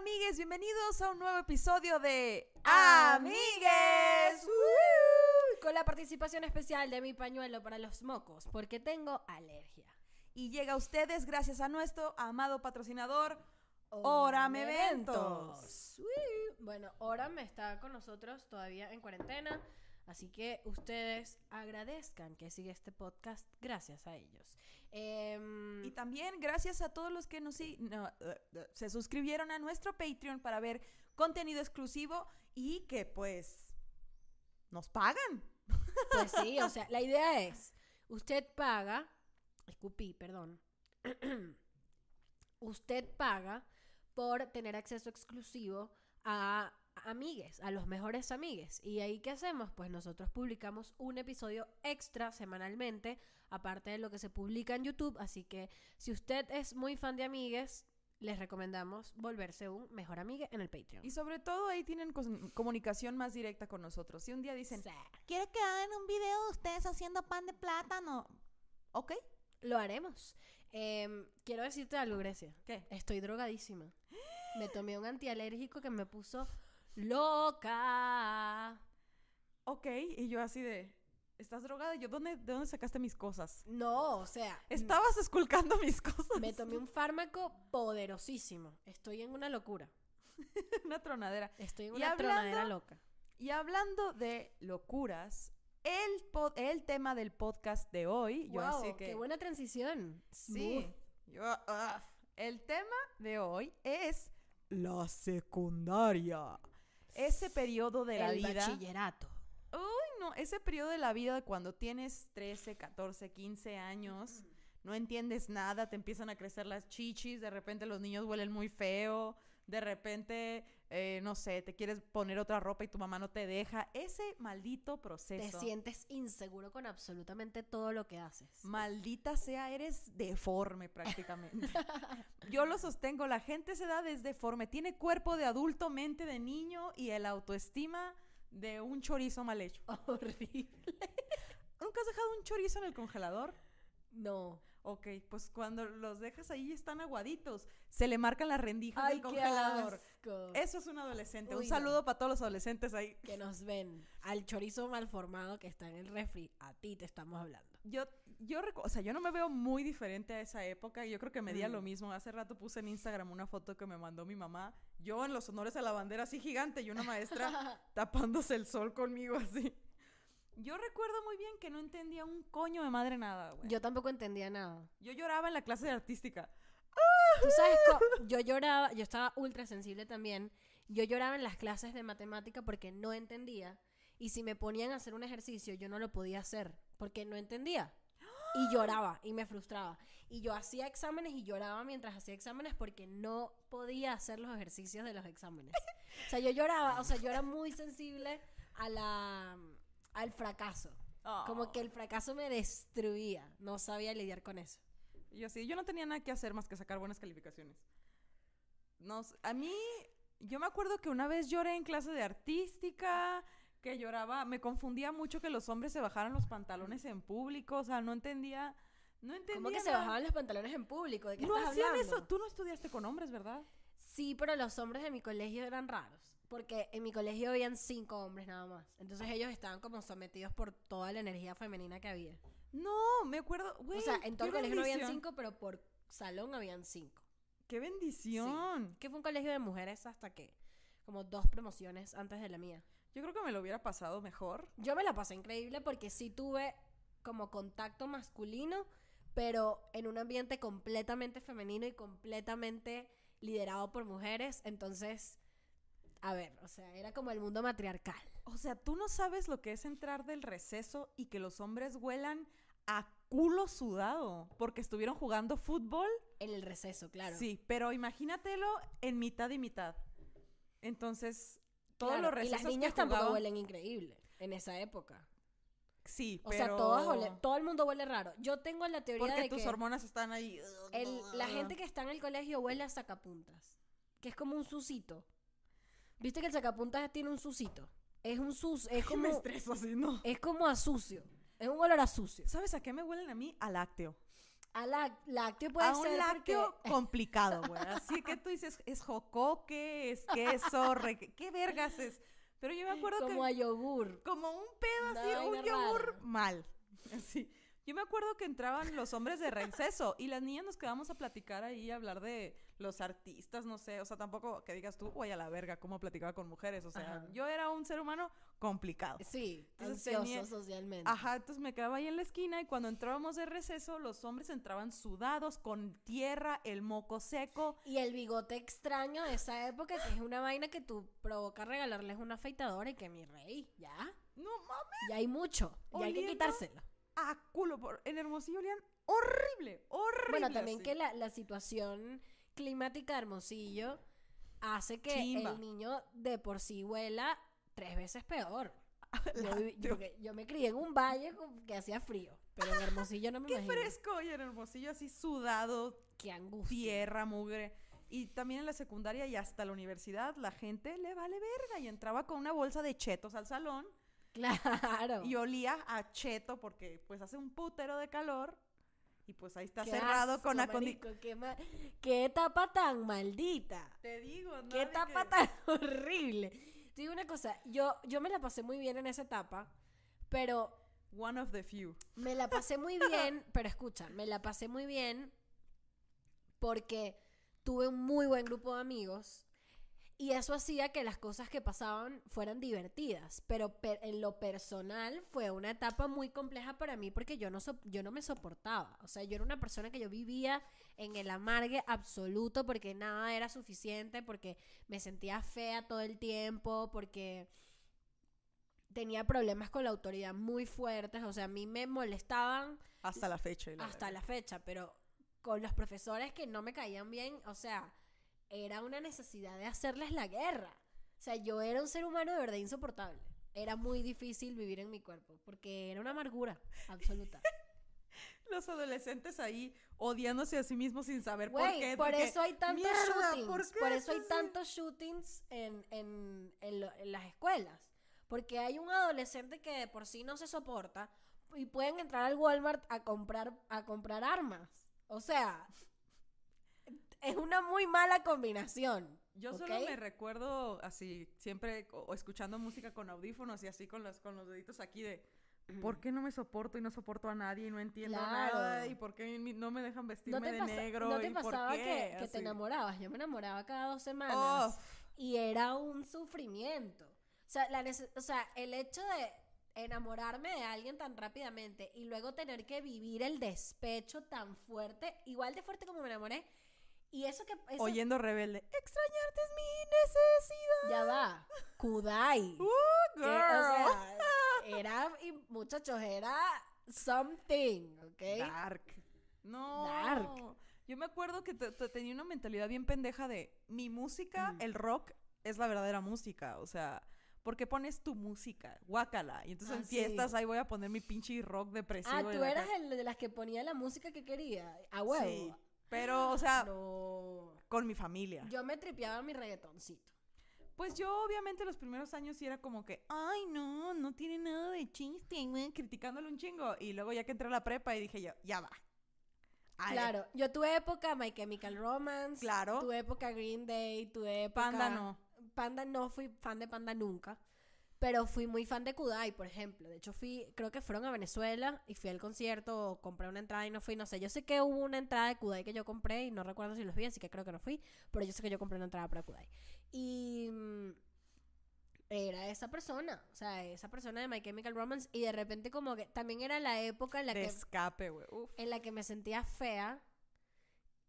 amigues, bienvenidos a un nuevo episodio de Amigues. Con la participación especial de mi pañuelo para los mocos, porque tengo alergia. Y llega a ustedes gracias a nuestro amado patrocinador Oram Eventos. Bueno, Oram está con nosotros todavía en cuarentena, así que ustedes agradezcan que sigue este podcast gracias a ellos. Em, Y también gracias a todos los que nos no, eh, eh, se suscribieron a nuestro Patreon para ver contenido exclusivo y que pues nos pagan. Pues sí, o sea, la idea es, usted paga, escupí, perdón, usted paga por tener acceso exclusivo a amigues, a los mejores amigues. ¿Y ahí qué hacemos? Pues nosotros publicamos un episodio extra semanalmente, aparte de lo que se publica en YouTube, así que si usted es muy fan de amigues, les recomendamos volverse un mejor amigue en el Patreon. Y sobre todo ahí tienen comunicación más directa con nosotros. Si un día dicen, Sí. quiero que hagan un video de ustedes haciendo pan de plátano. ¿Ok? Lo haremos. Em, quiero decirte algo, Grecia. ¿Qué? Estoy drogadísima. Me tomé un antialérgico que me puso loca. Ok, y yo así de, ¿estás drogada? Yo, ¿dónde, ¿de dónde sacaste mis cosas? No, o sea, Estabas esculcando mis cosas. me tomé un fármaco poderosísimo. Estoy en una locura. una tronadera. Estoy en una hablando- tronadera loca. Y hablando de locuras, el, po- el tema del podcast de hoy, yo wow, así que... qué buena transición. Sí. Yo, ah, el tema de hoy es la secundaria. Ese periodo de la El vida. bachillerato. Uy, no, ese periodo de la vida cuando tienes 13, 14, 15 años, no entiendes nada, te empiezan a crecer las chichis, de repente los niños huelen muy feo, de repente, eh, no sé, te quieres poner otra ropa y tu mamá no te deja. Ese maldito Te proceso. sientes inseguro con absolutamente todo lo que haces. Maldita sea, eres deforme prácticamente. Yo lo sostengo, la gente se da es deforme, tiene cuerpo de adulto, mente de niño y el autoestima de un chorizo mal hecho. Horrible. ¿Nunca has dejado un chorizo en el congelador? No. Ok, pues cuando los dejas ahí están aguaditos, se le marcan las rendijas Ay, del congelador. Asco. Eso es un adolescente. Uy, un no. saludo para todos los adolescentes ahí. que nos ven al chorizo mal formado que está en el refri, a ti te estamos hablando. Yo, yo, o sea, yo no me veo muy diferente a esa época. Yo creo que medía Mm. lo mismo. Hace rato puse en Instagram una foto que me mandó mi mamá. Yo en los honores a la bandera así gigante y una maestra tapándose el sol conmigo así. Yo recuerdo muy bien que no entendía un coño de madre nada, güey. Yo, Yo tampoco entendía nada. lloraba en la clase de artística. Tú sabes, yo lloraba, yo estaba ultra sensible también. Yo lloraba en las clases de matemática porque no entendía. Y si me ponían a hacer un ejercicio, yo no lo podía hacer porque no entendía. Y lloraba y me frustraba. Y yo hacía exámenes y lloraba mientras hacía exámenes porque no podía hacer los ejercicios de los exámenes. O sea, yo lloraba, o sea, yo era muy sensible a la, al fracaso. Como que el fracaso me destruía. No sabía lidiar con eso. Yo sí, yo no tenía nada que hacer más que sacar buenas calificaciones. No, a mí, yo me acuerdo que una vez lloré en clase de artística, que lloraba, me confundía mucho que los hombres se bajaran los pantalones en público, o sea, no entendía, no entendía ¿Cómo que se nada. bajaban los pantalones en público? ¿De qué No estás hacían hablando? eso, tú no estudiaste con hombres, ¿verdad? Sí, pero los hombres de mi colegio eran raros. Porque en mi colegio habían cinco hombres nada más. Entonces ellos estaban como sometidos por toda la energía femenina que había. No, me acuerdo, güey. o sea, en todo el colegio no habían cinco, pero por salón habían cinco. ¡Qué bendición! Que fue un colegio de mujeres hasta que como dos promociones antes de la mía. Yo creo que me lo hubiera pasado mejor. Yo me la pasé increíble porque sí tuve como contacto masculino, pero en un ambiente completamente femenino y completamente liderado por mujeres. Entonces, a ver, o sea, era como el mundo matriarcal. O sea, tú no sabes lo que es entrar del receso y que los hombres huelan a culo sudado porque estuvieron jugando fútbol. En el receso, claro. Sí, pero imagínatelo en mitad y mitad. Entonces, todos Claro, los Y recesos las niñas que tampoco jugaban- huelen increíble en esa época. Sí, O pero... sea, todas huelen- todo el mundo huele raro. Yo tengo la teoría Porque de tus que hormonas están ahí. el- la gente que está en el colegio huele a sacapuntas, que es como un susito. ¿Viste que el sacapuntas tiene un susito? Es un sus, es me como estreso así, ¿no? es como a sucio. Es un olor a sucio. ¿Sabes a qué me huelen a mí? A lácteo. A la- lácteo puede a un ser lácteo porque- complicado, güey. Así que tú dices, es jocoque, es queso, re- ¿qué vergas es? Pero yo me acuerdo como que a yogur. como un pedo así, un yogur mal. Así. Yo me acuerdo que entraban los hombres de receso y las niñas nos quedamos a platicar ahí, a hablar de los artistas, no sé, o sea, tampoco que digas tú, voy a la verga, cómo platicaba con mujeres, o sea, Ajá. yo era un ser humano complicado. Sí, Entonces ansioso tenía- socialmente. Ajá, entonces me quedaba ahí en la esquina y cuando entrábamos de receso, los hombres entraban sudados, con tierra, el moco seco. Y el bigote extraño de esa época, que es una vaina que tú provoca regalarles una afeitadora y que mi rey, ya, No mames, ya hay mucho, ya hay que quitárselo. A culo. Por... En Hermosillo olían horrible, horrible. Bueno, también así. que la, la situación climática de Hermosillo hace que Chimba. el niño de por sí huela tres veces peor. Yo, me crié en un valle que hacía frío, pero en Hermosillo no me Qué imagino. fresco, y en Hermosillo así sudado, Qué angustia. tierra, mugre. Y también en la secundaria y hasta la universidad, la gente le vale verga y entraba con una bolsa de chetos al salón Claro. y olía a cheto porque pues hace un putero de calor y pues ahí está Qué cerrado asco, con acondicionamiento. marico, qué, ma- qué etapa tan maldita. Te digo, ¿no? Qué etapa que- tan horrible. Te digo una cosa, yo, yo me la pasé muy bien en esa etapa, pero One of the few. me la pasé muy bien, pero escucha, me la pasé muy bien porque tuve un muy buen grupo de amigos y eso hacía que las cosas que pasaban fueran divertidas, pero per- en lo personal fue una etapa muy compleja para mí porque yo no, so- yo no me soportaba, o sea, yo era una persona que yo vivía en el amargue absoluto porque nada era suficiente, porque me sentía fea todo el tiempo, porque tenía problemas con la autoridad muy fuertes, o sea, a mí me molestaban Hasta la fecha. la hasta la fecha, pero con los profesores que no me caían bien, o sea, era una necesidad de hacerles la guerra. O sea, yo era un ser humano de verdad insoportable. Era muy difícil vivir en mi cuerpo, porque era una amargura absoluta. Los adolescentes ahí odiándose a sí mismos sin saber por qué. por porque, eso hay tantos "Mierda, shootings. ¿por eso hay tantos shootings en, en- en lo- en las escuelas. Porque hay un adolescente que de por sí no se soporta y pueden entrar al Walmart a comprar, a comprar armas. O sea, es una muy mala combinación. Yo ¿ok? solo me recuerdo así, siempre o, escuchando música con audífonos y así con los, con los deditos aquí de ¿por qué no me soporto y no soporto a nadie y no entiendo Claro. nada? ¿Y por qué no me dejan vestirme ¿No de negro? ¿no te ¿Y por pasaba qué? que, que te enamorabas? Yo me enamoraba cada dos semanas. Y era un sufrimiento. O sea, la o sea, el hecho de enamorarme de alguien tan rápidamente y luego tener que vivir el despecho tan fuerte, igual de fuerte como me enamoré. Y eso que... eso- oyendo rebelde, extrañarte es mi necesidad. Ya va. Kudai. Uh, Que, girl. o sea, era, y muchachos, era something, ¿ok? Dark. No. Dark. Yo me acuerdo que te- te- tenía una mentalidad bien pendeja de mi música, Mm. el rock, es la verdadera música. O sea, ¿por qué pones tu música? Guácala. Y entonces Ah, en fiestas sí. ahí voy a poner mi pinche rock depresivo. Ah, tú eras el de las que ponía la música que quería. A huevo. Sí. Pero, o sea, No. con mi familia. Yo me tripeaba mi reggaetoncito. Pues yo, obviamente, los primeros años sí era como que, ay, no, no tiene nada de chiste, güey", criticándole un chingo. Y luego ya que entré a la prepa y dije yo, ya va. Claro, yo tuve época My Chemical Romance. Claro. Tuve época Green Day, tuve época... Panda no. Panda no fui fan de Panda nunca. Pero fui muy fan de Kudai, por ejemplo. De hecho, fui, creo que fueron a Venezuela y fui al concierto, o compré una entrada y no fui. No sé, yo sé que hubo una entrada de Kudai que yo compré y no recuerdo si los vi, así que creo que no fui. Pero yo sé que yo compré una entrada para Kudai. Y mm, era esa persona, o sea, esa persona de My Chemical Romance. Y de repente, como que también era la época en la de que escape, güey. En la que me sentía fea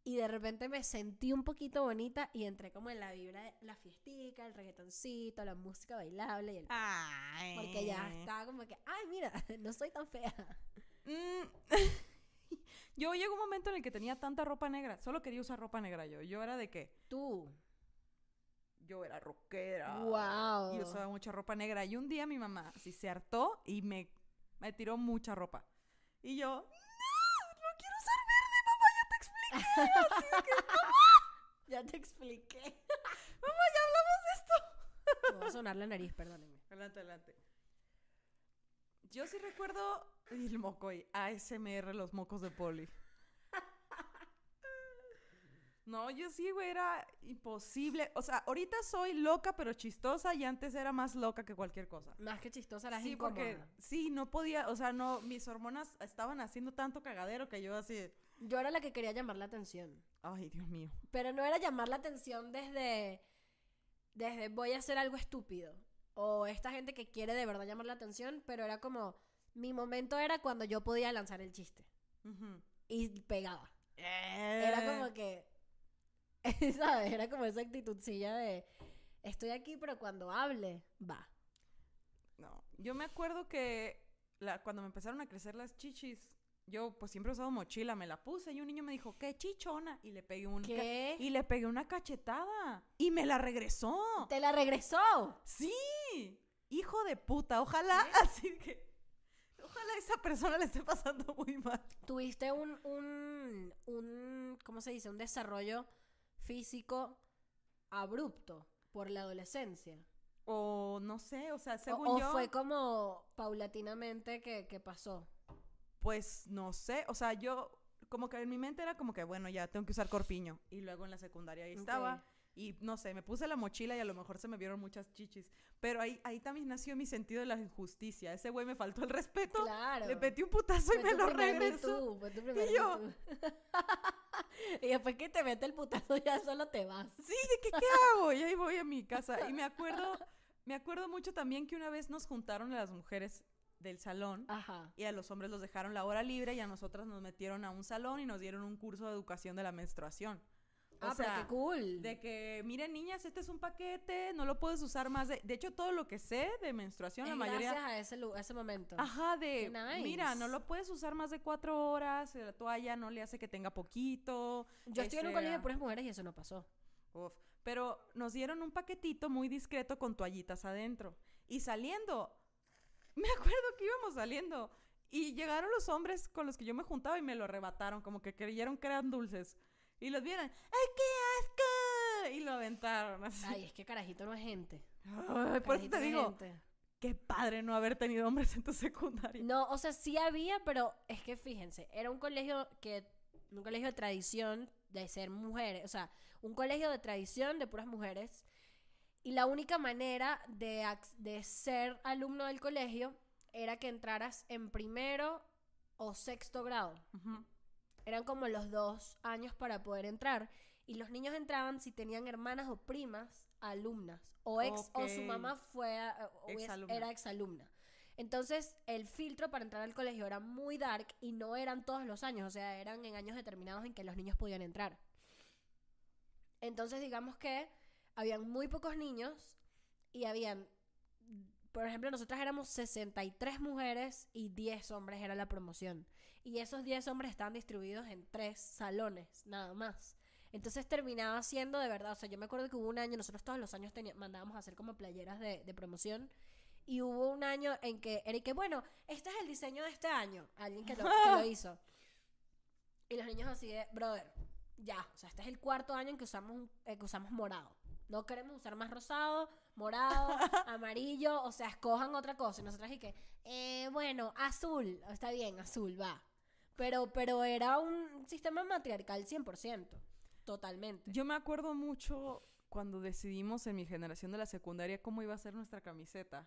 y de repente me sentí un poquito bonita y entré como en la vibra de la fiestica, el reggaetoncito, la música bailable y el... Ay. Porque ya estaba como que, ay, mira, no soy tan fea. Mm. yo llegó un momento en el que tenía tanta ropa negra. Solo quería usar ropa negra yo. Yo era de que Tú. yo era rockera. Wow. Y usaba mucha ropa negra. Y un día mi mamá así se hartó y me, me tiró mucha ropa. Y yo, ya te expliqué. Mamá, ya hablamos de esto. Me va a sonar la nariz, perdónenme. Adelante, adelante. Yo sí recuerdo el moco y ASMR, los mocos de poli. No, yo sí, güey, era imposible. O sea, ahorita soy loca pero chistosa y antes era más loca que cualquier cosa. Más que chistosa, la Sí, porque sí, no podía, o sea, no, mis hormonas estaban haciendo tanto cagadero que yo así, Yo era la que quería llamar la atención. ay, Dios mío. Pero no era llamar la atención desde. Desde voy a hacer algo estúpido. O esta gente que quiere de verdad llamar la atención. Pero era como. Mi momento era cuando yo podía lanzar el chiste. Y pegaba. Eh. Era como que. ¿Sabes? Era como esa actitudcilla de. Estoy aquí, pero cuando hable, va. No, yo me acuerdo que la- cuando me empezaron a crecer las chichis, yo pues siempre he usado mochila, me la puse y un niño me dijo, qué chichona, y le pegué un y le pegué una cachetada y me la regresó. ¡Te la regresó! Sí, hijo de puta, ojalá, así que, ojalá esa persona le esté pasando muy mal. Tuviste un, un, un, ¿cómo se dice? Un desarrollo físico abrupto por la adolescencia. O no sé, o sea, O, según o yo, fue como paulatinamente que, que pasó. Pues no sé, o sea, yo como que en mi mente era como que, bueno, ya tengo que usar corpiño. Y luego en la secundaria ahí estaba. Y no sé, me puse la mochila y a lo mejor se me vieron muchas chichis. Pero ahí, ahí también nació mi sentido de la injusticia. Ese güey me faltó el respeto. Claro. Le metí un putazo y me lo regresó. Too, fue tu primer Y yo- y después que te mete el putazo ya solo te vas. Sí, ¿de qué, qué hago? Y ahí voy a mi casa. Y me acuerdo, me acuerdo mucho también que una vez nos juntaron las mujeres del salón. Ajá. Y a los hombres los dejaron la hora libre y a nosotras nos metieron a un salón y nos dieron un curso de educación de la menstruación. O ah, pero sea, qué cool. De que, miren, niñas, este es un paquete, no lo puedes usar más de... De hecho, todo lo que sé de menstruación, Es la mayoría... gracias a ese, a ese momento. Ajá, de... Nice. Mira, no lo puedes usar más de cuatro horas, la toalla no le hace que tenga poquito. Yo estoy en un este, colegio de puras mujeres y eso no pasó. Uf. Pero nos dieron un paquetito muy discreto con toallitas adentro. Y saliendo, me acuerdo que íbamos saliendo. Y llegaron los hombres con los que yo me juntaba y me lo arrebataron, como que creyeron que eran dulces. Y los vieron, ¡ay, qué asco! Y lo aventaron así. Ay, es que carajito no es gente. Ay, por eso te digo, gente. qué padre no haber tenido hombres en tu secundaria. No, o sea, sí había, pero es que fíjense, era un colegio que, un colegio de tradición de ser mujeres, o sea, un colegio de tradición de puras mujeres. Y la única manera de, de ser alumno del colegio era que entraras en primero o sexto grado. Eran como los dos años para poder entrar. Y los niños entraban si tenían hermanas o primas alumnas. O ex, o su mamá fue a- o es- Exalumna. era exalumna. Entonces, el filtro para entrar al colegio era muy dark y no eran todos los años, o sea, eran en años determinados en que los niños podían entrar. Entonces, digamos que habían muy pocos niños y habían, por ejemplo, nosotras éramos 63 mujeres y 10 hombres era la promoción. Y esos 10 hombres estaban distribuidos en tres salones, nada más. Entonces terminaba siendo de verdad, o sea, yo me acuerdo que hubo un año, nosotros todos los años teníamos, mandábamos a hacer como playeras de, de promoción. Y hubo un año en que era que, bueno, este es el diseño de este año. Alguien que lo, que lo hizo. Y los niños así de, brother, ya, o sea, este es el cuarto año en que usamos, eh, que usamos morado. No queremos usar más rosado, morado, amarillo, o sea, escojan otra cosa. Y nosotras y que, eh, bueno, azul, está bien, azul, va. Pero, pero era un sistema matriarcal 100%, totalmente. Yo me acuerdo mucho cuando decidimos en mi generación de la secundaria cómo iba a ser nuestra camiseta.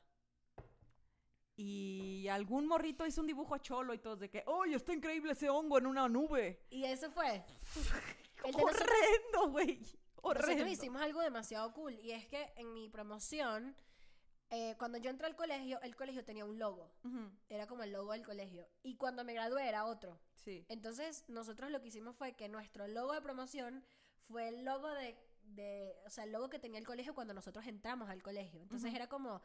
Y algún morrito hizo un dibujo cholo y todos de que, ¡Oye, está increíble ese hongo en una nube! Y eso fue. El de nosotros- ¡Horrendo, güey! Nosotros ¡Horrendo! hicimos algo demasiado cool y es que en mi promoción, eh, cuando yo entré al colegio, el colegio tenía un logo. Era como el logo del colegio. Y cuando me gradué era otro. Sí. Entonces, nosotros lo que hicimos fue que nuestro logo de promoción fue el logo de, de- o sea, el logo que tenía el colegio cuando nosotros entramos al colegio. Entonces era como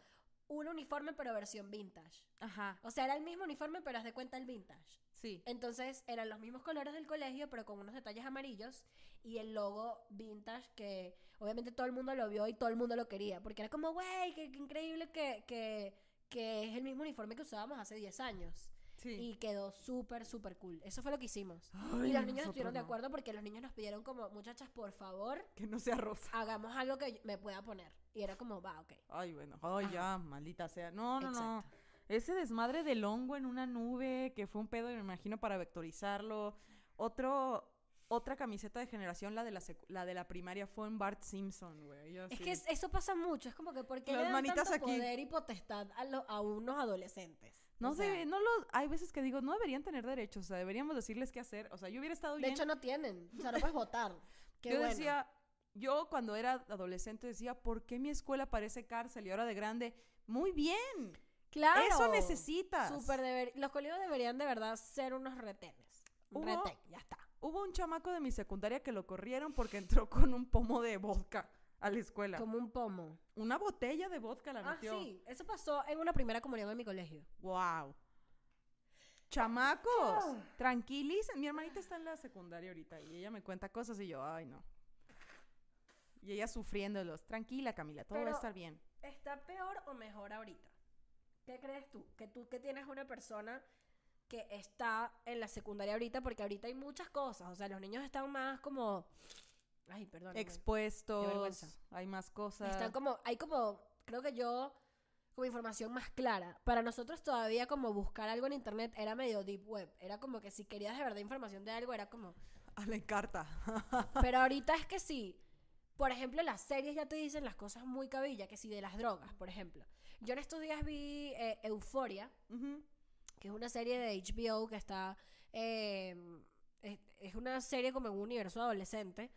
un uniforme pero versión vintage. Ajá, O sea, era el mismo uniforme pero haz de cuenta el vintage. sí. Entonces eran los mismos colores del colegio, pero con unos detalles amarillos y el logo vintage que obviamente todo el mundo lo vio y todo el mundo lo quería, porque era como, güey, qué, increíble que, que, que es el mismo uniforme que usábamos hace 10 años. Sí. Y quedó súper, súper cool. Eso fue lo que hicimos. Ay, y los niños estuvieron de acuerdo porque los niños nos pidieron como, muchachas, por favor, Que no sea rosa. hagamos algo que me pueda poner. Y era como, va, ok. Ay, bueno. Ay, Ajá. ya, maldita sea. No, no, no. Ese desmadre del hongo en una nube, que fue un pedo, me imagino, para vectorizarlo. Otro, otra camiseta de generación, la de la, la de la primaria, fue en Bart Simpson, güey. Es que es- eso pasa mucho. Es como que ¿por qué Las le dan tanto aquí. poder y potestad a, lo- a unos adolescentes? No O sea, sé, no lo, hay veces que digo, no deberían tener derechos, o sea, deberíamos decirles qué hacer. O sea, yo hubiera estado De bien. hecho, no tienen. O sea, no puedes votar. Qué yo bueno. decía, yo cuando era adolescente decía, ¿por qué mi escuela parece cárcel? Y ahora de grande, muy bien. claro. Eso necesitas. Súper deber- Los colegios deberían de verdad ser unos retenes. Un Hubo- retén, ya está. Hubo un chamaco de mi secundaria que lo corrieron porque entró con un pomo de vodka a la escuela. Como un pomo. Una botella de vodka la Ah, metió. sí. Eso pasó en una primera comunión en mi colegio. Wow. Chamacos, tranquilicen. Mi hermanita está en la secundaria ahorita y ella me cuenta cosas y yo, ay, no. Y ella sufriéndolos. Tranquila, Camila, todo va Pero- a estar bien. ¿Está peor o mejor ahorita? ¿Qué crees tú? Que tú que tienes una persona que está en la secundaria ahorita, porque ahorita hay muchas cosas. O sea, los niños están más como. Ay, perdón. Expuestos, vergüenza. hay más cosas. Están como, hay como, creo que yo, como información más clara. Para nosotros todavía como buscar algo en internet era medio deep web. Era como que si querías de verdad información de algo era como... A la encarta. Pero ahorita es que sí. Por ejemplo, las series ya te dicen las cosas muy cabilla, que si de las drogas, por ejemplo. Yo en estos días vi eh, Euforia, que es una serie de HBO que está... eh, es, es una serie como en un universo adolescente,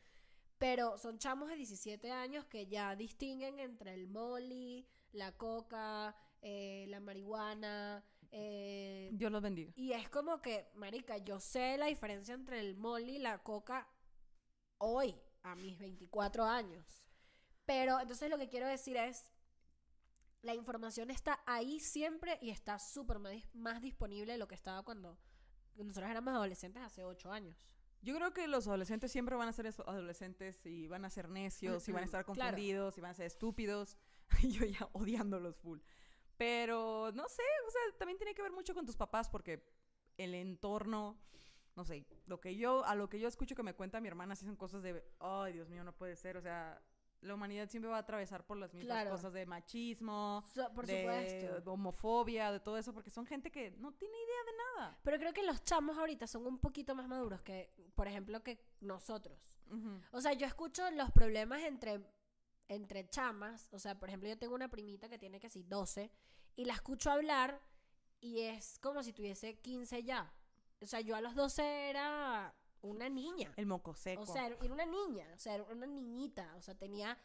pero son chamos de 17 años que ya distinguen entre el molly, la coca, eh, la marihuana, eh, Dios los bendiga. y es como que, marica, yo sé la diferencia entre el molly y la coca hoy, a mis 24 años. Pero entonces lo que quiero decir es, la información está ahí siempre y está súper más, dis- más disponible de lo que estaba cuando nosotros éramos adolescentes hace 8 años. Yo creo que los adolescentes siempre van a ser esos adolescentes y van a ser necios y van a estar Claro. confundidos y van a ser estúpidos. Y yo ya odiándolos full. Pero no sé, o sea, también tiene que ver mucho con tus papás porque el entorno, no sé, lo que yo, a lo que yo escucho que me cuenta mi hermana, sí son cosas de, ay, Dios mío, no puede ser. O sea, la humanidad siempre va a atravesar por las mismas Claro. cosas de machismo, So- por de supuesto. homofobia, de todo eso, porque son gente que no tiene idea de nada. Pero creo que los chamos ahorita son un poquito más maduros que, por ejemplo, que nosotros. O sea, yo escucho los problemas entre, entre chamas. O sea, por ejemplo, yo tengo una primita que tiene sí 12 y la escucho hablar y es como si tuviese 15 ya. O sea, yo a los 12 era una niña. El moco seco. O sea, era una niña, o sea, era una niñita. O sea, tenía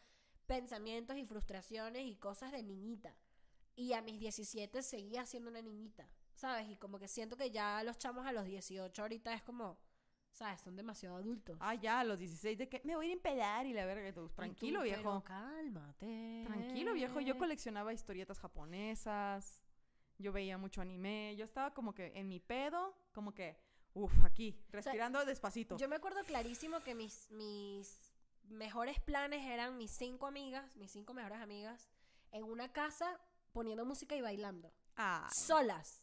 pensamientos y frustraciones y cosas de niñita. Y a mis 17 seguía siendo una niñita, ¿sabes? Y como que siento que ya los chamos a los 18 ahorita es como, ¿sabes? Son demasiado adultos. Ah, ya, a los 16 de que me voy a ir a empedar y la verga. tú, Y tú, Tranquilo, pero viejo. cálmate. Tranquilo, viejo. Yo coleccionaba historietas japonesas. Yo veía mucho anime. Yo estaba como que en mi pedo, como que, uff, aquí, respirando despacito. Yo me acuerdo clarísimo que mis, mis mejores planes eran mis cinco amigas, mis cinco mejores amigas, en una casa poniendo música y bailando. Ah, solas.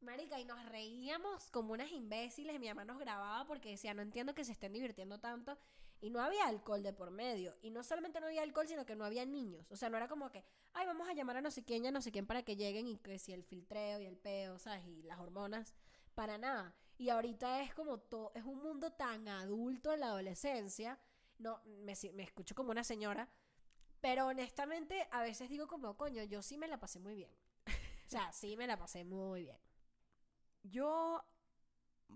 Marica, y nos reíamos como unas imbéciles. Mi mamá nos grababa porque decía, no entiendo que se estén divirtiendo tanto. Y no había alcohol de por medio. Y no solamente no había alcohol, sino que no había niños. O sea, no era como que, ay, vamos a llamar a no sé quién y a no sé quién para que lleguen y que si el filtreo y el peo, ¿sabes? Y las hormonas. Para nada. Y ahorita es como todo, es un mundo tan adulto en la adolescencia. No, me, me escucho como una señora. Pero honestamente, a veces digo como, coño, yo sí me la pasé muy bien. O sea, sí me la pasé muy bien. yo.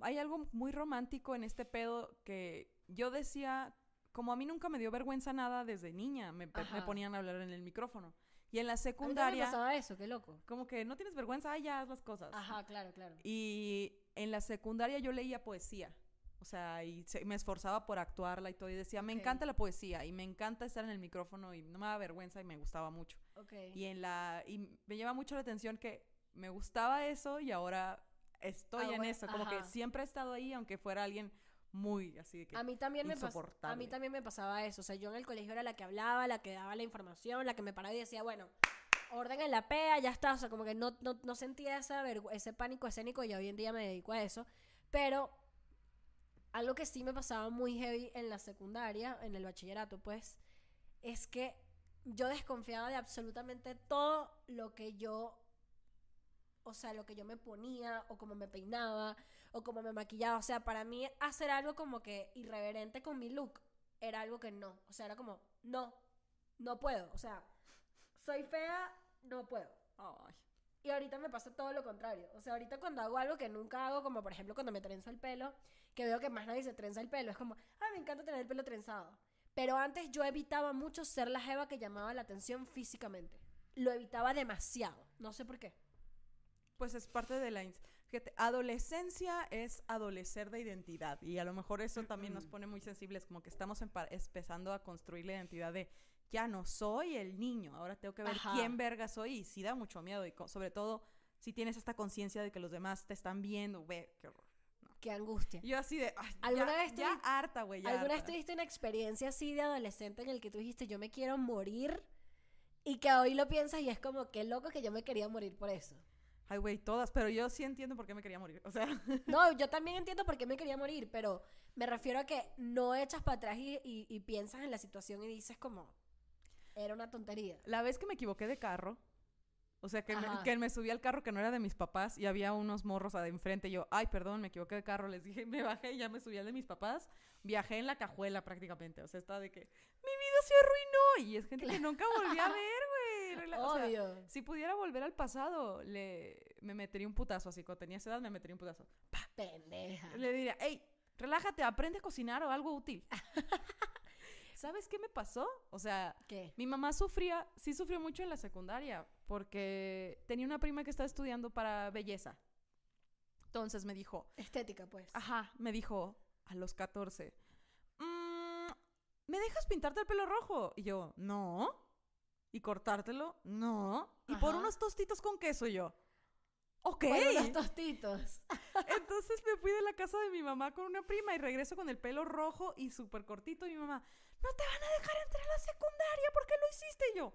Hay algo muy romántico en este pedo que yo decía, como a mí nunca me dio vergüenza nada desde niña, me, ponían a hablar en el micrófono. Y en la A mí secundaria, pasaba eso, qué loco. como que no tienes vergüenza, ah, ya haz las cosas. Ajá, claro, claro. Y en la secundaria yo leía poesía. O sea, y se- me esforzaba por actuarla y todo. Y decía, me encanta la poesía y me encanta estar en el micrófono y no me da vergüenza y me gustaba mucho. Y en la y me llama mucho la atención que me gustaba eso y ahora estoy Ah, en bueno, eso. Como que siempre he estado ahí, aunque fuera alguien muy así de que. A mí también me. A mí también me pasaba eso. O sea, yo en el colegio era la que hablaba, la que daba la información, la que me paraba y decía, bueno, orden en la PEA, ya está. O sea, como que no, no, no sentía esa ese pánico escénico y hoy en día me dedico a eso. Pero algo que sí me pasaba muy heavy en la secundaria, en el bachillerato, pues, es que yo desconfiaba de absolutamente todo lo que yo, o sea, lo que yo me ponía, o cómo me peinaba, o cómo me maquillaba. O sea, para mí hacer algo como que irreverente con mi look era algo que no. O sea, era como, no, no puedo. O sea, soy fea, no puedo. Ay. Y ahorita me pasa todo lo contrario. O sea, ahorita cuando hago algo que nunca hago, como por ejemplo cuando me trenzo el pelo, que veo que más nadie se trenza el pelo, es como, ah, me encanta tener el pelo trenzado. Pero antes yo evitaba mucho ser la jeva que llamaba la atención físicamente. Lo evitaba demasiado. No sé por qué. Pues es parte de la... Fíjate, adolescencia es adolecer de identidad y a lo mejor eso también nos pone muy sensibles, como que estamos empezando a construir la identidad de ya no soy el niño, ahora tengo que ver Ajá. quién verga soy y sí da mucho miedo y sobre todo si tienes esta conciencia de que los demás te están viendo, ve, qué horror. Qué angustia. Yo así de, ay, ¿Alguna ya, vez ya harta, güey, ¿Alguna vez tuviste una experiencia así de adolescente en el que tú dijiste, yo me quiero morir? Y que hoy lo piensas y es como, qué loco que yo me quería morir por eso. Ay, güey, todas, pero yo sí entiendo por qué me quería morir, o sea... No, yo también entiendo por qué me quería morir, pero me refiero a que no echas para atrás y, y- y piensas en la situación y dices como, era una tontería. La vez que me equivoqué de carro, o sea, que me, Ajá. que me subí al carro que no era de mis papás y había unos morros de enfrente. y Yo, ay, perdón, me equivoqué de carro. Les dije, me bajé y ya me subí al de mis papás. Viajé en la cajuela prácticamente. O sea, estaba de que mi vida se arruinó. Y es gente que nunca volví a ver, güey. O sea, si pudiera volver al pasado, le, me metería un putazo así. Cuando tenía esa edad, me metería un putazo. Pendeja. Le diría, hey, relájate, aprende a cocinar o algo útil. ¿Sabes qué me pasó? O sea, ¿Qué? mi mamá sufría, sí sufrió mucho en la secundaria, porque tenía una prima que estaba estudiando para belleza. Entonces me dijo, Estética, pues. ajá, me dijo a los 14, "Mm, ¿me dejas pintarte el pelo rojo? Y yo, no. ¿Y cortártelo? No. Y por unos tostitos con queso yo. Ok. Por unos tostitos. Entonces me fui de la casa de mi mamá con una prima y regreso con el pelo rojo y súper cortito. Y mi mamá, no te van a dejar entrar a la secundaria, ¿por qué lo hiciste? Y yo,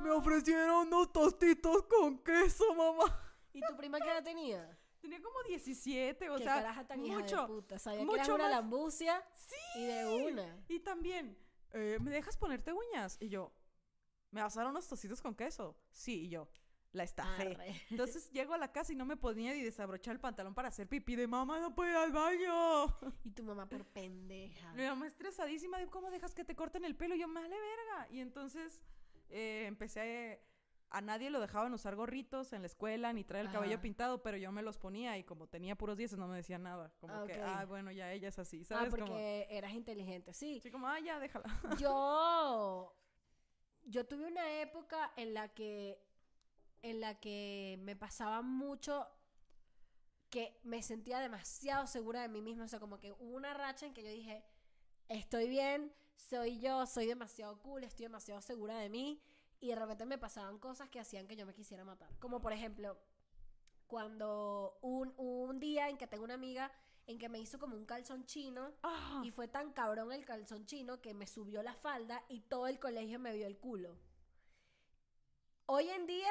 me ofrecieron unos tostitos con queso, mamá. ¿Y tu prima qué edad tenía? Tenía como 17, o qué sea, caraja tan hija de mucho. puta. Sabía que mucho una más- lambucia Sí. y de una. Y también, eh, ¿me dejas ponerte uñas? Y yo, ¿me vas a dar unos tostitos con queso? Sí, y yo, la estafé. Arre. Entonces llego a la casa y no me podía ni desabrochar el pantalón para hacer pipí de mamá, no puedo ir al baño. Y tu mamá por pendeja. Mi mamá estresadísima de cómo dejas que te corten el pelo. Y yo, me vale verga. Y entonces eh, empecé a... a nadie lo dejaban usar gorritos en la escuela ni traer el cabello pintado, pero yo me los ponía y como tenía puros dieces no me decían nada. Como Ah, que, ah, bueno, ya ella es así, Ah, ¿sabes? porque Como, eras inteligente. Sí. sí, como, ah, ya, déjala. Yo. Yo tuve una época en la que. En la que me pasaba mucho que me sentía demasiado segura de mí misma. O sea, como que hubo una racha en que yo dije, estoy bien, soy yo, soy demasiado cool, estoy demasiado segura de mí. Y de repente me pasaban cosas que hacían que yo me quisiera matar. Como por ejemplo, cuando un, un día en que tengo una amiga en que me hizo como un calzón chino. Ah, Y fue tan cabrón el calzón chino que me subió la falda y todo el colegio me vio el culo. Hoy en día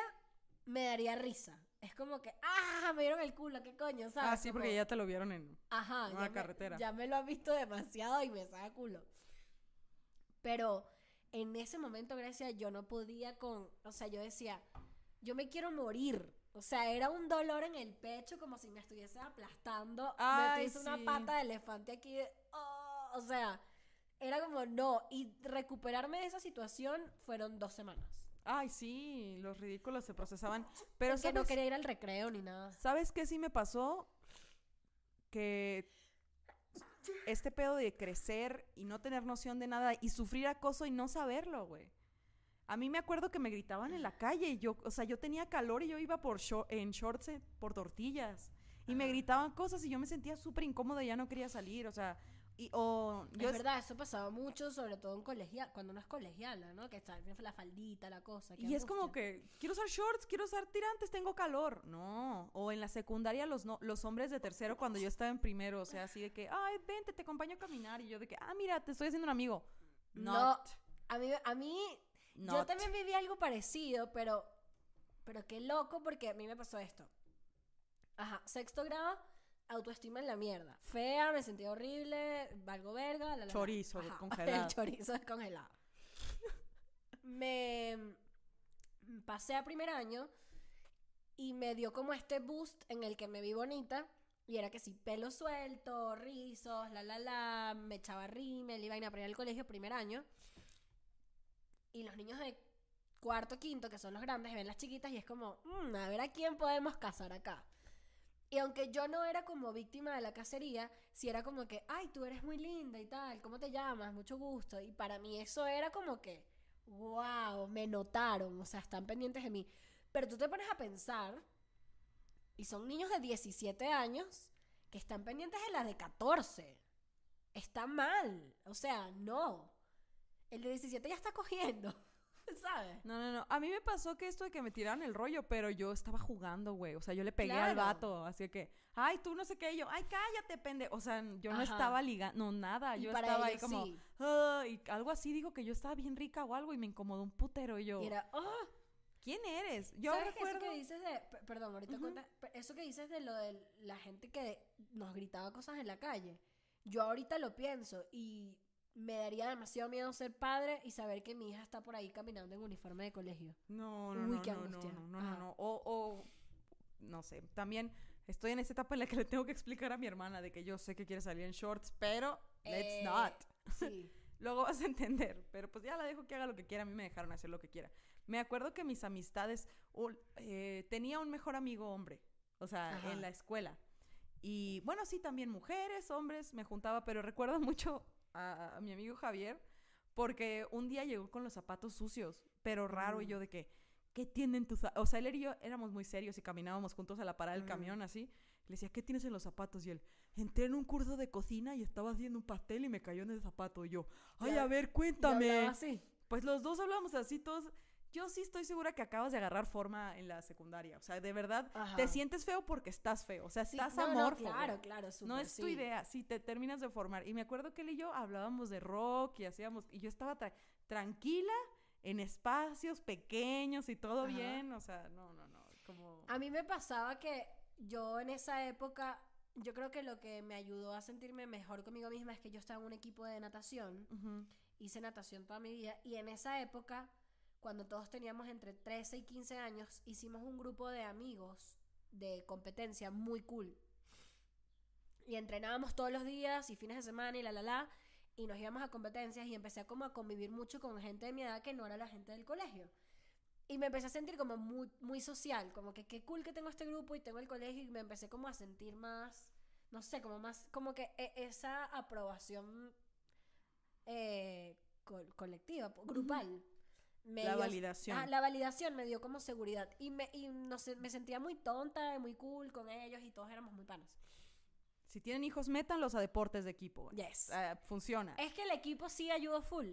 me daría risa. Es como que, ¡ah! Me vieron el culo, ¿qué coño? ¿Sabes? ah, sí, porque ya te lo vieron en... Ajá, en ya una me- carretera. ya me lo han visto demasiado y me saca culo. Pero en ese momento, Grecia, yo no podía con. O sea, yo decía, yo me quiero morir. O sea, era un dolor en el pecho como si me estuviese aplastando. Ay, me tuviese una sí. pata de elefante aquí. de, "Oh", o sea, era como no. Y recuperarme de esa situación fueron dos semanas. Ay, sí, los ridículos se procesaban. Pero que no quería ir al recreo ni nada. ¿Sabes qué sí me pasó? Que este pedo de crecer y no tener noción de nada y sufrir acoso y no saberlo, güey. A mí me acuerdo que me gritaban en la calle y yo, o sea, yo tenía calor y yo iba por shor- en shorts eh, por tortillas y me gritaban cosas y yo me sentía súper incómoda y ya no quería salir, o sea, y, o yo es verdad, eso pasaba mucho, sobre todo en colegial, cuando uno es colegiala, ¿no? Que está la faldita, la cosa. Y es como que quiero usar shorts, quiero usar tirantes, tengo calor. No. O en la secundaria los, no, los hombres de tercero cuando yo estaba en primero, o sea, así de que, ay, vente, te acompaño a caminar. Y yo de que, ah, mira, te estoy haciendo un amigo. No, a mí, a mí yo Not. también viví algo parecido, pero, pero qué loco porque a mí me pasó esto. Ajá, sexto grado, autoestima en la mierda. Fea, me sentía horrible, valgo verga, la, la, la. Chorizo Ajá, descongelado. El chorizo descongelado. me mm, pasé a primer año y me dio como este boost en el que me vi bonita Y era que si pelo suelto, rizos, la la la, me echaba rímel, iba a ir a al colegio primer año. Y los niños de cuarto, quinto, que son los grandes, ven las chiquitas y es como, "Mm, a ver a quién podemos casar acá. Y aunque yo no era como víctima de la cacería, sí era como que, ay, tú eres muy linda y tal, ¿cómo te llamas? Mucho gusto. Y para mí eso era como que, wow, me notaron, o sea, están pendientes de mí. Pero tú te pones a pensar, y son niños de 17 años que están pendientes de las de 14. Está mal, o sea, no. El de 17 ya está cogiendo, ¿sabes? No, no, no. A mí me pasó que esto de que me tiraron el rollo, pero yo estaba jugando, güey. O sea, yo le pegué al vato. Así que, ay, tú no sé qué. Y yo, ay, cállate, pende. O sea, yo no estaba ligando, no, nada. Yo estaba ahí como, sí. Y algo así dijo que yo estaba bien rica o algo y me incomodó un putero. Y yo, Y era, oh, ¿quién eres? Yo ¿Sabes que recuerdo. eso que dices de, perdón, ahorita cuenta, eso que dices de lo de la gente que nos gritaba cosas en la calle, yo ahorita lo pienso y me daría demasiado miedo ser padre y saber que mi hija está por ahí caminando en uniforme de colegio. No, no, Uy, no, qué no, angustia. no, no, no, no. O, o, no sé, también estoy en esa etapa en la que le tengo que explicar a mi hermana de que yo sé que quiere salir en shorts, pero let's Eh, not. Sí. Luego vas a entender, pero pues ya la dejo que haga lo que quiera, a mí me dejaron hacer lo que quiera. Me acuerdo que mis amistades, un- eh, tenía un mejor amigo hombre, o sea, Ajá. en la escuela. Y bueno, sí, también mujeres, hombres, me juntaba, pero recuerdo mucho a, a mi amigo Javier, porque un día llegó con los zapatos sucios, pero raro, y Mm. yo de que, ¿qué tienen tus zapatos? O sea, él y yo éramos muy serios y caminábamos juntos a la parada del Mm. camión así. Le decía, ¿qué tienes en los zapatos? Y él, entré en un curso de cocina y estaba haciendo un pastel y me cayó en el zapato. Y yo, ay, Ya- a ver, cuéntame. así. Pues los dos hablamos así todos. Yo sí estoy segura que acabas de agarrar forma en la secundaria. O sea, de verdad, Ajá. te sientes feo porque estás feo. O sea, Sí, estás no, no, amorfo. claro, güey. claro, No es tu sí. idea, sí, te terminas de formar. Y me acuerdo que él y yo hablábamos de rock y hacíamos, y yo estaba tra- tranquila en espacios pequeños y todo Ajá. bien, o sea, no, no, no, como... A mí me pasaba que yo en esa época, yo creo que lo que me ayudó a sentirme mejor conmigo misma es que yo estaba en un equipo de natación. Hice natación toda mi vida y en esa época, cuando todos teníamos entre 13 y 15 años, hicimos un grupo de amigos de competencia muy cool. Y entrenábamos todos los días y fines de semana y la la la y nos íbamos a competencias y empecé a como a convivir mucho con gente de mi edad que no era la gente del colegio. Y me empecé a sentir como muy, muy social, como que qué cool que tengo este grupo y tengo el colegio y me empecé como a sentir más, no sé, como más, como que e- esa aprobación eh, col- colectiva, grupal. Me La dio- validación. Ah, la validación me dio como seguridad. Y, me, y no sé, me sentía muy tonta y muy cool con ellos y todos éramos muy panas. Si tienen hijos, métanlos a deportes de equipo. Yes. Ah, funciona. Es que el equipo sí ayudó full.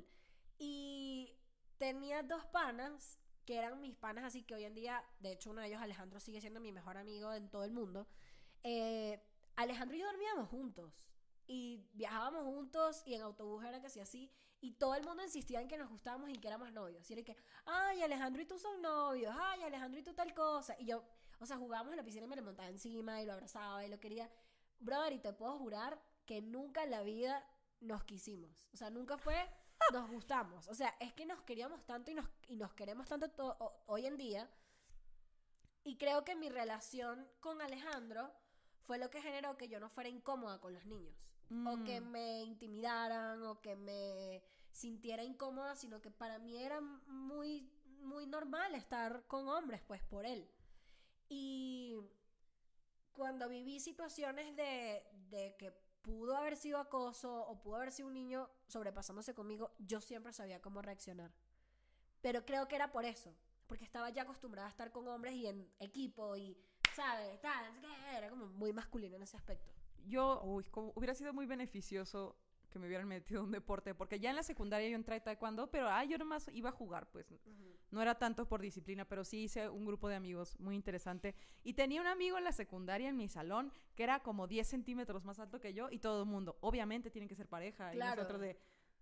Y tenía dos panas que eran mis panas, así que hoy en día, de hecho, uno de ellos, Alejandro, sigue siendo mi mejor amigo en todo el mundo. Eh, Alejandro y yo dormíamos juntos. Y viajábamos juntos y en autobús era sí así. Y todo el mundo insistía en que nos gustábamos y que éramos novios. Y era que, ay, Alejandro y tú son novios. Ay, Alejandro y tú tal cosa. Y yo, o sea, jugábamos en la piscina y me le montaba encima y lo abrazaba y lo quería. Brother, y te puedo jurar que nunca en la vida nos quisimos. O sea, nunca fue nos gustamos. O sea, es que nos queríamos tanto y nos, y nos queremos tanto to- ho- hoy en día. Y creo que mi relación con Alejandro fue lo que generó que yo no fuera incómoda con los niños. O que Mm. me intimidaran o que me sintiera incómoda, sino que para mí era muy, muy normal estar con hombres, pues por él. Y cuando viví situaciones de, de que pudo haber sido acoso o pudo haber sido un niño sobrepasándose conmigo, yo siempre sabía cómo reaccionar. Pero creo que era por eso, porque estaba ya acostumbrada a estar con hombres y en equipo y, ¿sabes? Tal, era como muy masculino en ese aspecto. Yo, uy, como- hubiera sido muy beneficioso que me hubieran metido a un deporte, porque ya en la secundaria yo entré a taekwondo, pero ah, yo nomás iba a jugar, pues no era tanto por disciplina, pero sí hice un grupo de amigos muy interesante. Y tenía un amigo en la secundaria, en mi salón, que era como 10 centímetros más alto que yo, y todo el mundo, obviamente tienen que ser pareja. Y Claro. nosotros de,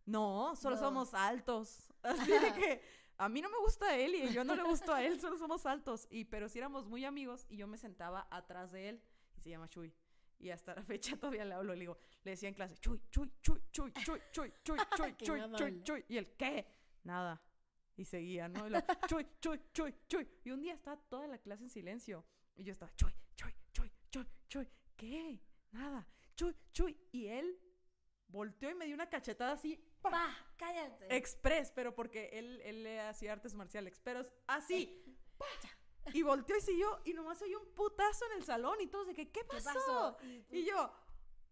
no, solo No. somos altos. Así de que a mí no me gusta él y yo no le gusto a él, solo somos altos. Y, pero sí éramos muy amigos y yo me sentaba atrás de él, y se llama Chuy. Y hasta la fecha todavía le hablo, le digo, le decía en clase, Chuy, Chuy, Chuy, Chuy, Chuy, Chuy, Chuy, Chuy, Chuy, Chuy. Chuy. Y él, ¿qué? Nada. Y seguía, ¿no? Y lo, chuy, chuy, chuy, chuy. Y un día estaba toda la clase en silencio. Y yo estaba, chuy, chuy, chuy, chuy, chuy. ¿qué? Nada. Chuy, chuy. Y él volteó y me dio una cachetada así, ¡pa! Pa, cállate. express, pero porque él, él le hacía artes marciales, pero así, ¡pa! Y volteó y siguió, y nomás oí un putazo en el salón, y todos de que, ¿qué ¿Qué pasó? pasó? Y yo,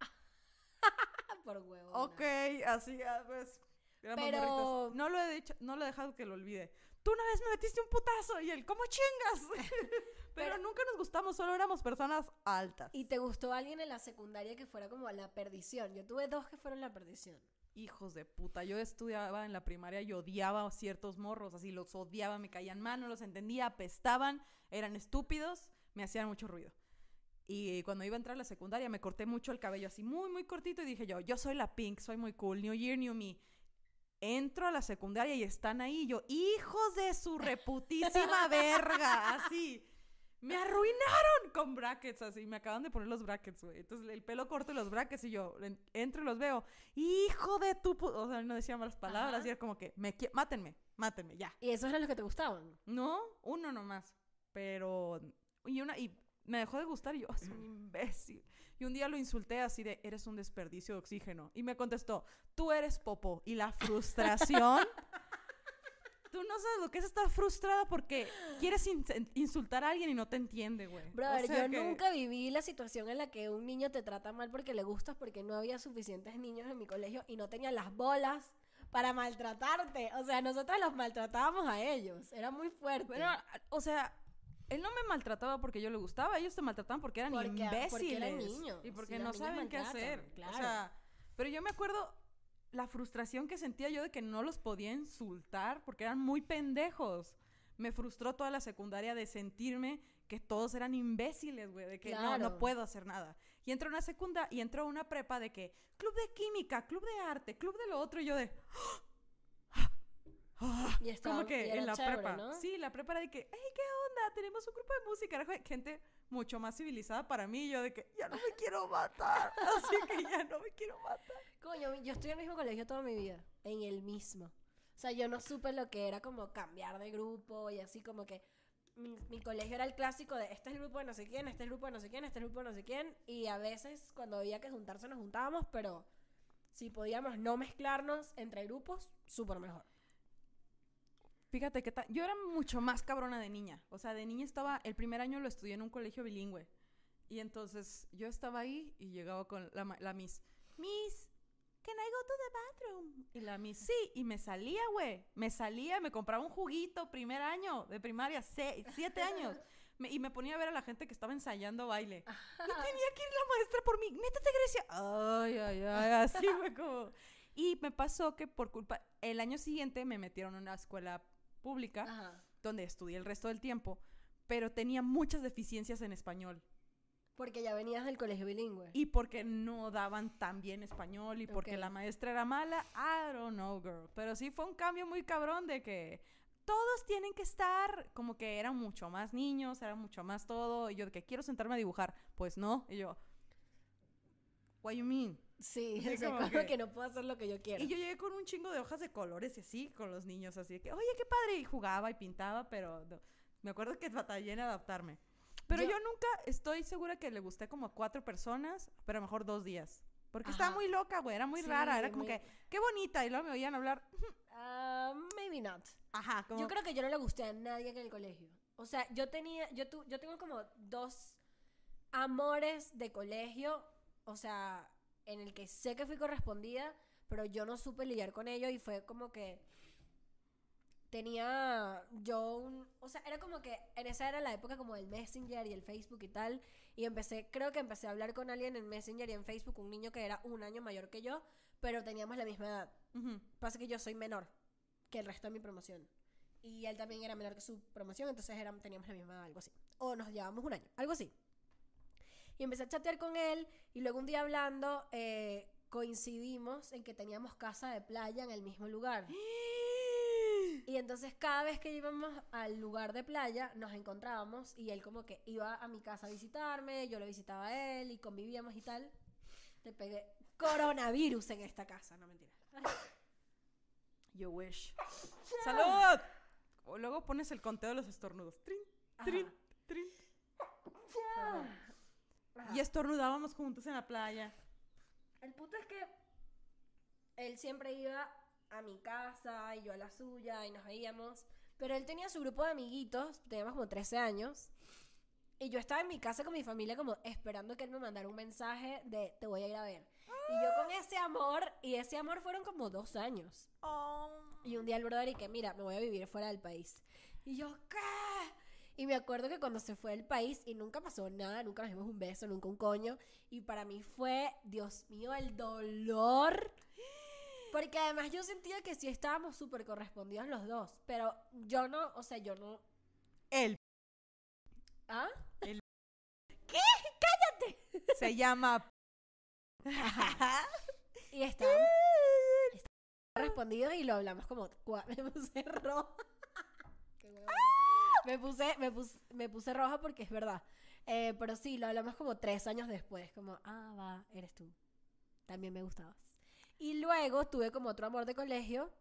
por huevo. ok, así, ah, pues, Pero-. No lo he dicho, no lo he dejado que lo olvide. Tú una vez me metiste un putazo, y él, ¿cómo chingas? pero, Pero- nunca nos gustamos, solo éramos personas altas. ¿Y te gustó alguien en la secundaria que fuera como la perdición? Yo tuve dos que fueron la perdición. Hijos de puta, yo estudiaba en la primaria y odiaba a ciertos morros, así los odiaba, me caían mal, no los entendía, apestaban, eran estúpidos, me hacían mucho ruido. Y cuando iba a entrar a la secundaria me corté mucho el cabello así muy, muy cortito y dije yo, yo soy la pink, soy muy cool, New Year, New Me. Entro a la secundaria y están ahí yo, hijos de su reputísima verga, así. Me arruinaron con brackets así. Me acaban de poner los brackets, güey. Entonces el pelo corto y los brackets y yo en- entro y los veo. Hijo de tu pu-". O sea, no decía malas palabras Ajá. y era como que, me mátenme, mátenme, ya. ¿Y esos eran los que te gustaban? No, uno nomás. Pero. Y una. Y me dejó de gustar y yo, es un imbécil. Y un día lo insulté así de, eres un desperdicio de oxígeno. Y me contestó, tú eres popo. Y la frustración. Tú no sabes lo que es estar frustrada porque quieres in- insultar a alguien y no te entiende, güey. O Brother, sea yo que- nunca viví la situación en la que un niño te trata mal porque le gustas porque no había suficientes niños en mi colegio y no tenía las bolas para maltratarte. O sea, nosotros los maltratábamos a ellos. Era muy fuerte. Bueno, o sea, él no me maltrataba porque yo le gustaba, ellos te maltrataban porque eran Porque- imbéciles. porque eran niños, Y porque sí, no saben qué hacer. claro. O sea, pero yo me acuerdo la frustración que sentía yo de que no los podía insultar porque eran muy pendejos. Me frustró toda la secundaria de sentirme que todos eran imbéciles, güey, de que no, no Claro. puedo hacer nada. Y entro a una secunda y entro a una prepa de que club de química, club de arte, club de lo otro y yo de Ah, Y estaba- como que y era en la chévere, prepa. ¿no? Sí, la prepa era de que, hey, ¿qué onda? Tenemos un grupo de música. Era gente mucho más civilizada para mí. Yo de que, ya no me quiero matar. Así que ya no me quiero matar. Coño, yo estudié en el mismo colegio toda mi vida. En el mismo. O sea, yo no supe lo que era como cambiar de grupo y así como que mi, mi colegio era el clásico de este es el grupo de no sé quién, este es el grupo de no sé quién, este es el grupo de no sé quién. Y a veces cuando había que juntarse nos juntábamos, pero si podíamos no mezclarnos entre grupos, súper mejor. Fíjate que yo era mucho más cabrona de niña. O sea, de niña estaba, el primer año lo estudié en un colegio bilingüe. Y entonces yo estaba ahí y llegaba con la, Miss. Miss, can I go to the bathroom? Y la Miss, sí. Y me salía, güey. Me salía, me compraba un juguito primer año de primaria, se- siete años. Me- y me ponía a ver a la gente que estaba ensayando baile. Y tenía que ir la maestra por mí. Métete, Grecia. Ay, ay, ay. Así fue como. Y me pasó que por culpa. El año siguiente me metieron a una escuela pública Ajá. donde estudié el resto del tiempo, pero tenía muchas deficiencias en español. Porque ya venías del colegio bilingüe. Y porque no daban tan bien español y porque Ok. la maestra era mala, I don't know, girl. Pero sí fue un cambio muy cabrón de que todos tienen que estar, como que eran mucho más niños, era mucho más todo. Y yo de que quiero sentarme a dibujar, pues no. Y yo, what you mean? Sí, Sí, o sea, como como que- que... no puedo hacer lo que yo quiero. Y yo llegué con un chingo de hojas de colores y así, con los niños, así que, oye, qué padre. Y jugaba y pintaba, pero no- me acuerdo que batallé en adaptarme. Pero yo, Yo- nunca estoy segura que le gusté como a cuatro personas, pero a lo mejor dos días. Porque estaba Ajá. muy loca, güey, era muy Sí, rara, era como muy- que, qué bonita. Y luego me oían hablar, Ah, maybe not. ajá, como... Yo creo que yo no le gusté a nadie en el colegio. O sea, yo tenía, yo, tu, yo tengo como dos amores de colegio, o sea, en el que sé que fui correspondida, pero yo no supe lidiar con ello y fue como que tenía yo un, o sea, era como que en esa era la época como del Messenger y el Facebook y tal, y empecé, creo que empecé a hablar con alguien en Messenger y en Facebook, un niño que era un año mayor que yo, pero teníamos la misma edad. Ujú. Pasa que yo soy menor que el resto de mi promoción. Y él también era menor que su promoción, entonces éramos, teníamos la misma edad, algo así. O nos llevamos un año, algo así. Y empecé a chatear con él y luego un día hablando eh, coincidimos en que teníamos casa de playa en el mismo lugar. Y entonces cada vez que íbamos al lugar de playa nos encontrábamos y él como que iba a mi casa a visitarme, yo lo visitaba a él y convivíamos y tal. Te pegué coronavirus en esta casa, no mentira. You wish. ¡Salud! O luego pones el conteo de los estornudos. Trin, trin, trin. Ajá. Y estornudábamos juntos en la playa. El punto es que él siempre iba a mi casa y yo a la suya y nos veíamos. Pero él tenía su grupo de amiguitos, teníamos como 13 años. Y yo estaba en mi casa con mi familia como esperando que él me mandara un mensaje de te voy a ir a ver. Y yo con ese amor, y ese amor fueron como dos años. Y un día el brother y que mira, me voy a vivir fuera del país. Y yo, ¿qué? Y me acuerdo que cuando se fue del país y nunca pasó nada, nunca nos dimos un beso, nunca un coño. Y para mí fue, Dios mío, el dolor. Porque además yo sentía que sí estábamos súper correspondidos los dos. Pero yo no, o sea, yo no. Él ¿Ah? se llama. Y estábamos correspondidos y lo hablamos como. Me puse roja. Qué huevona. Me puse, me puse, me puse roja porque es verdad. Eh, pero sí, lo hablamos como tres años después. Como, ah, va, eres tú. También me gustabas. Y luego tuve como otro amor de colegio,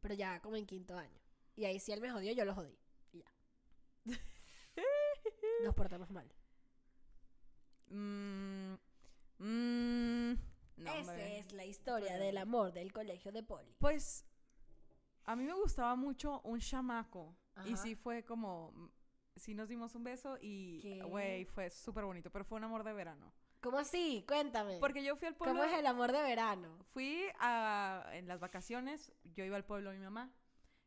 pero ya como en quinto año. Y ahí sí él me jodió, yo lo jodí. Y ya. Nos portamos mal. Mm, mm, no, Esa hombre. es la historia del amor del colegio de Poli. Pues a mí me gustaba mucho un chamaco. Y Ajá. sí fue como. mm, Sí nos dimos un beso y. Güey, fue súper bonito. Pero fue un amor de verano. ¿Cómo así? Cuéntame. Porque yo fui al pueblo. ¿Cómo es el amor de verano? Fui a, en las vacaciones, yo iba al pueblo de mi mamá.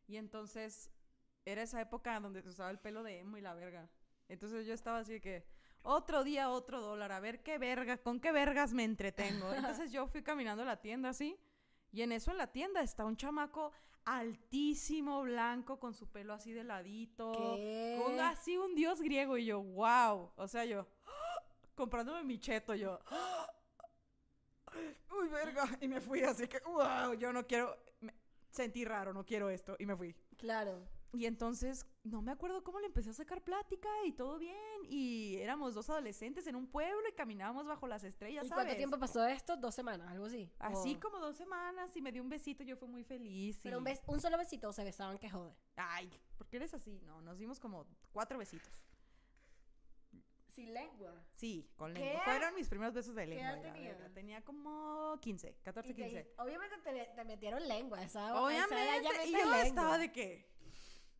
Y entonces era esa época donde se usaba el pelo de emo y la verga. Entonces yo estaba así de que, otro día, otro dólar, a ver qué verga, con qué vergas me entretengo. Entonces yo fui caminando a la tienda así. Y en eso en la tienda está un chamaco altísimo, blanco, con su pelo así de ladito. ¿Qué? Con así un dios griego. Y yo, wow. O sea, yo, comprándome mi cheto, yo, uy, verga. Y me fui así que, wow, yo no quiero, me sentí raro, no quiero esto. Y me fui. Claro. Y entonces, no me acuerdo cómo le empecé a sacar plática y todo bien. Y éramos dos adolescentes en un pueblo y caminábamos bajo las estrellas, ¿Y ¿sabes? cuánto tiempo pasó esto? Dos semanas, algo así. Así como dos semanas y me dio un besito, yo fui muy feliz. Pero un, bes- un solo besito se besaban que jode. Ay, ¿por qué eres así? No, nos dimos como cuatro besitos. Sin lengua. Sí, con ¿Qué? lengua. Fueron mis primeros besos de ¿Qué lengua. edad la tenías? verga. Tenía como 15, 14, Y te 15. di- obviamente te, te metieron lengua. Esa, esa edad ya Obviamente, y yo lengua. estaba de que,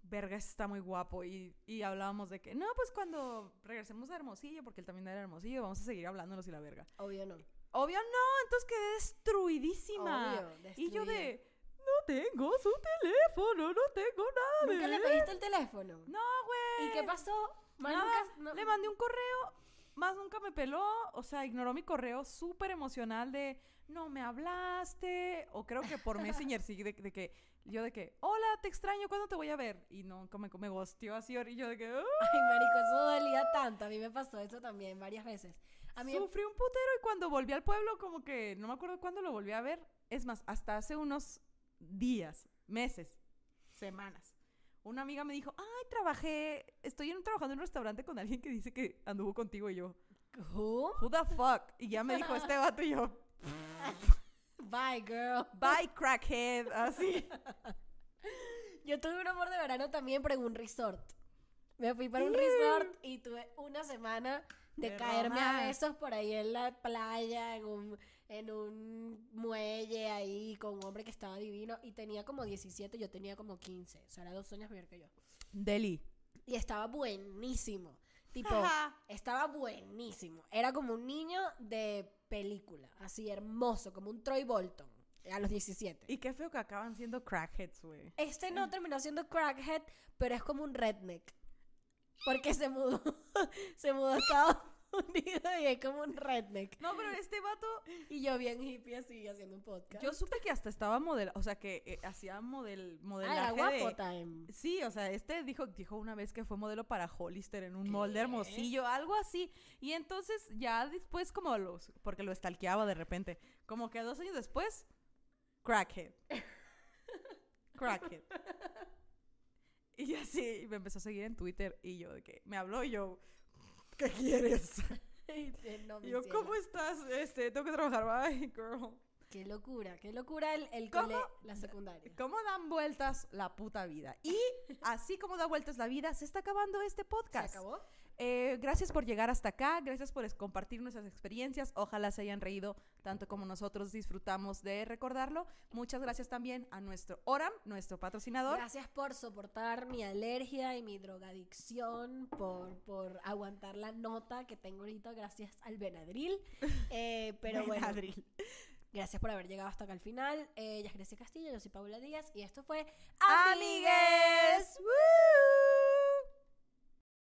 verga, está muy guapo. Y, y hablábamos de que, no, pues cuando regresemos a Hermosillo, porque él también era Hermosillo, vamos a seguir hablándonos y la verga. Obvio no. Obvio no, entonces quedé destruidísima. Obvio, y yo de, no tengo su teléfono, no tengo nada. ¿Nunca le de pediste el teléfono? No, güey. ¿Y qué pasó? Más Nada, nunca- no- Le mandé un correo, más nunca me peló, o sea, ignoró mi correo súper emocional de no me hablaste, o creo que por Messenger sí, de, de que yo de que, hola, te extraño, ¿cuándo te voy a ver? Y nunca me, me gosteó así, y yo de que, "Ah". Ay, marico, eso dolía tanto. A mí me pasó eso también varias veces. A mí sufrí un putero y cuando volví al pueblo, como que no me acuerdo cuándo lo volví a ver, es más, hasta hace unos días, meses, semanas. Una amiga me dijo, ay, trabajé, estoy en- trabajando en un restaurante con alguien que dice que anduvo contigo y yo, ¿Who? Who the fuck? Y ya me dijo este vato y yo, Bye, girl. bye crackhead, así. Yo tuve un amor de verano también, pero en un resort. Me fui para un resort y tuve una semana de, De caerme a besos por ahí en la playa, en un, en un muelle ahí con un hombre que estaba divino. Y tenía como 17, yo tenía como 15. O sea, era dos años mayor que yo. Deli. Y estaba buenísimo. Tipo, estaba buenísimo. Era como un niño de película. Así hermoso, como un Troy Bolton. A los 17. Y qué feo que acaban siendo crackheads, güey. Este no terminó siendo crackhead, pero es como un redneck. Porque se mudó, se mudó a Estados Unidos y es como un redneck. No, pero este vato, Y yo bien hippie así haciendo un podcast. yo supe que hasta estaba model, o sea, que eh, hacía model, ah, modelaje era guapo de- time. Sí, o sea, este dijo, dijo una vez que fue modelo para Hollister en un molde hermosillo, algo así. Y entonces ya después como los, porque lo estalqueaba de repente, como que dos años después, crackhead. Crackhead. Y así, me empezó a seguir en Twitter y yo de que me habló y yo, ¿qué quieres? Y no, Y yo, cielo. ¿cómo estás? Este, tengo que trabajar, bye, girl. Qué locura, qué locura el, el ¿Cómo? cole- la secundaria. ¿Cómo dan vueltas la puta vida? Y así como da vueltas la vida, se está acabando este ¿Se podcast. acabó? Eh, gracias por llegar hasta acá, gracias por compartir nuestras experiencias. Ojalá se hayan reído tanto como nosotros disfrutamos de recordarlo. Muchas gracias también a nuestro Oram, nuestro patrocinador. Gracias por soportar mi alergia y mi drogadicción, por, por aguantar la nota que tengo ahorita gracias al Benadryl. Eh, pero bueno, Benadryl. gracias por haber llegado hasta acá al final. Eh, ella es Grecia Castillo, yo soy Paula Díaz y esto fue Amigues. ¡Woo!